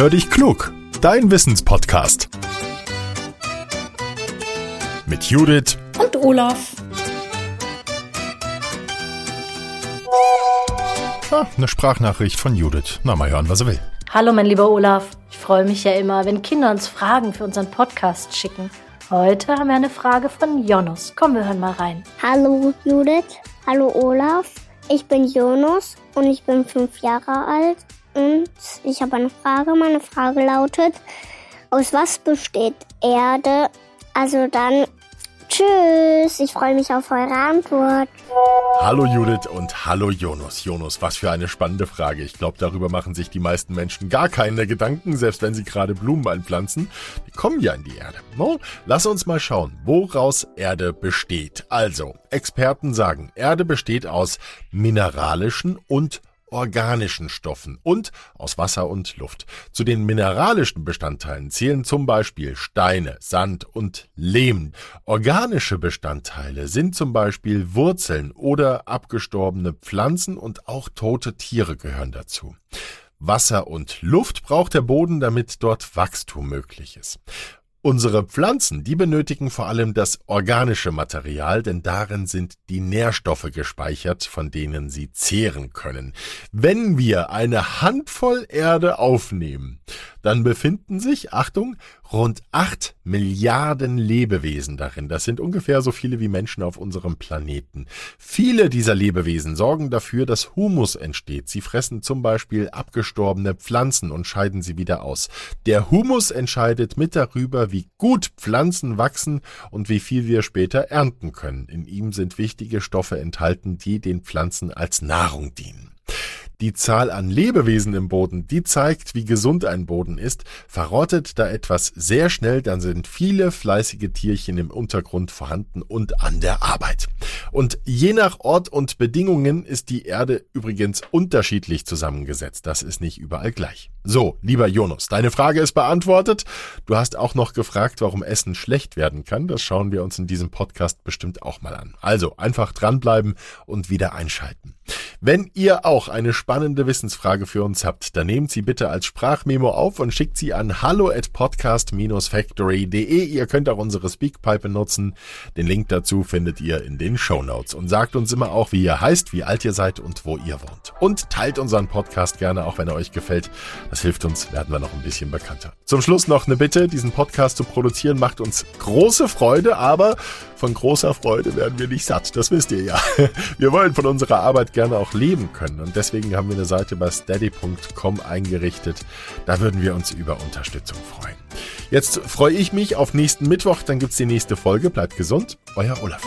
Hör dich klug, dein Wissenspodcast. Mit Judith und Olaf. Ah, eine Sprachnachricht von Judith. Na, mal hören, was er will. Hallo, mein lieber Olaf. Ich freue mich ja immer, wenn Kinder uns Fragen für unseren Podcast schicken. Heute haben wir eine Frage von Jonas. Komm, wir hören mal rein. Hallo Judith, hallo Olaf. Ich bin Jonas und ich bin fünf Jahre alt und ich habe eine Frage. Meine Frage lautet, aus was besteht Erde? Also dann Tschüss, ich freue mich auf eure Antwort. Hallo Judith und hallo Jonas. Jonas, was für eine spannende Frage. Ich glaube, darüber machen sich die meisten Menschen gar keine Gedanken, selbst wenn sie gerade Blumen einpflanzen. Die kommen ja in die Erde. No? Lass uns mal schauen, woraus Erde besteht. Also, Experten sagen, Erde besteht aus mineralischen und organischen Stoffen und aus Wasser und Luft. Zu den mineralischen Bestandteilen zählen zum Beispiel Steine, Sand und Lehm. Organische Bestandteile sind zum Beispiel Wurzeln oder abgestorbene Pflanzen und auch tote Tiere gehören dazu. Wasser und Luft braucht der Boden, damit dort Wachstum möglich ist. Unsere Pflanzen, die benötigen vor allem das organische Material, denn darin sind die Nährstoffe gespeichert, von denen sie zehren können. Wenn wir eine Handvoll Erde aufnehmen, dann befinden sich, Achtung, rund acht Milliarden Lebewesen darin. Das sind ungefähr so viele wie Menschen auf unserem Planeten. Viele dieser Lebewesen sorgen dafür, dass Humus entsteht. Sie fressen zum Beispiel abgestorbene Pflanzen und scheiden sie wieder aus. Der Humus entscheidet mit darüber, wie gut Pflanzen wachsen und wie viel wir später ernten können. In ihm sind wichtige Stoffe enthalten, die den Pflanzen als Nahrung dienen. Die Zahl an Lebewesen im Boden, die zeigt, wie gesund ein Boden ist. Verrottet da etwas sehr schnell, dann sind viele fleißige Tierchen im Untergrund vorhanden und an der Arbeit. Und je nach Ort und Bedingungen ist die Erde übrigens unterschiedlich zusammengesetzt. Das ist nicht überall gleich. So, lieber Jonas, deine Frage ist beantwortet. Du hast auch noch gefragt, warum Essen schlecht werden kann. Das schauen wir uns in diesem Podcast bestimmt auch mal an. Also einfach dranbleiben und wieder einschalten. Wenn ihr auch eine spannende Wissensfrage für uns habt, dann nehmt sie bitte als Sprachmemo auf und schickt sie an hallo at podcast-factory.de. Ihr könnt auch unsere Speakpipe nutzen. Den Link dazu findet ihr in den Show Notes. Und sagt uns immer auch, wie ihr heißt, wie alt ihr seid und wo ihr wohnt. Und teilt unseren Podcast gerne, auch wenn er euch gefällt. Das hilft uns, werden wir noch ein bisschen bekannter. Zum Schluss noch eine Bitte, diesen Podcast zu produzieren macht uns große Freude, aber von großer Freude werden wir nicht satt. Das wisst ihr ja. Wir wollen von unserer Arbeit gerne auch leben können. Und deswegen haben wir eine Seite bei steady.com eingerichtet. Da würden wir uns über Unterstützung freuen. Jetzt freue ich mich auf nächsten Mittwoch, dann gibt's die nächste Folge. Bleibt gesund, euer Olaf.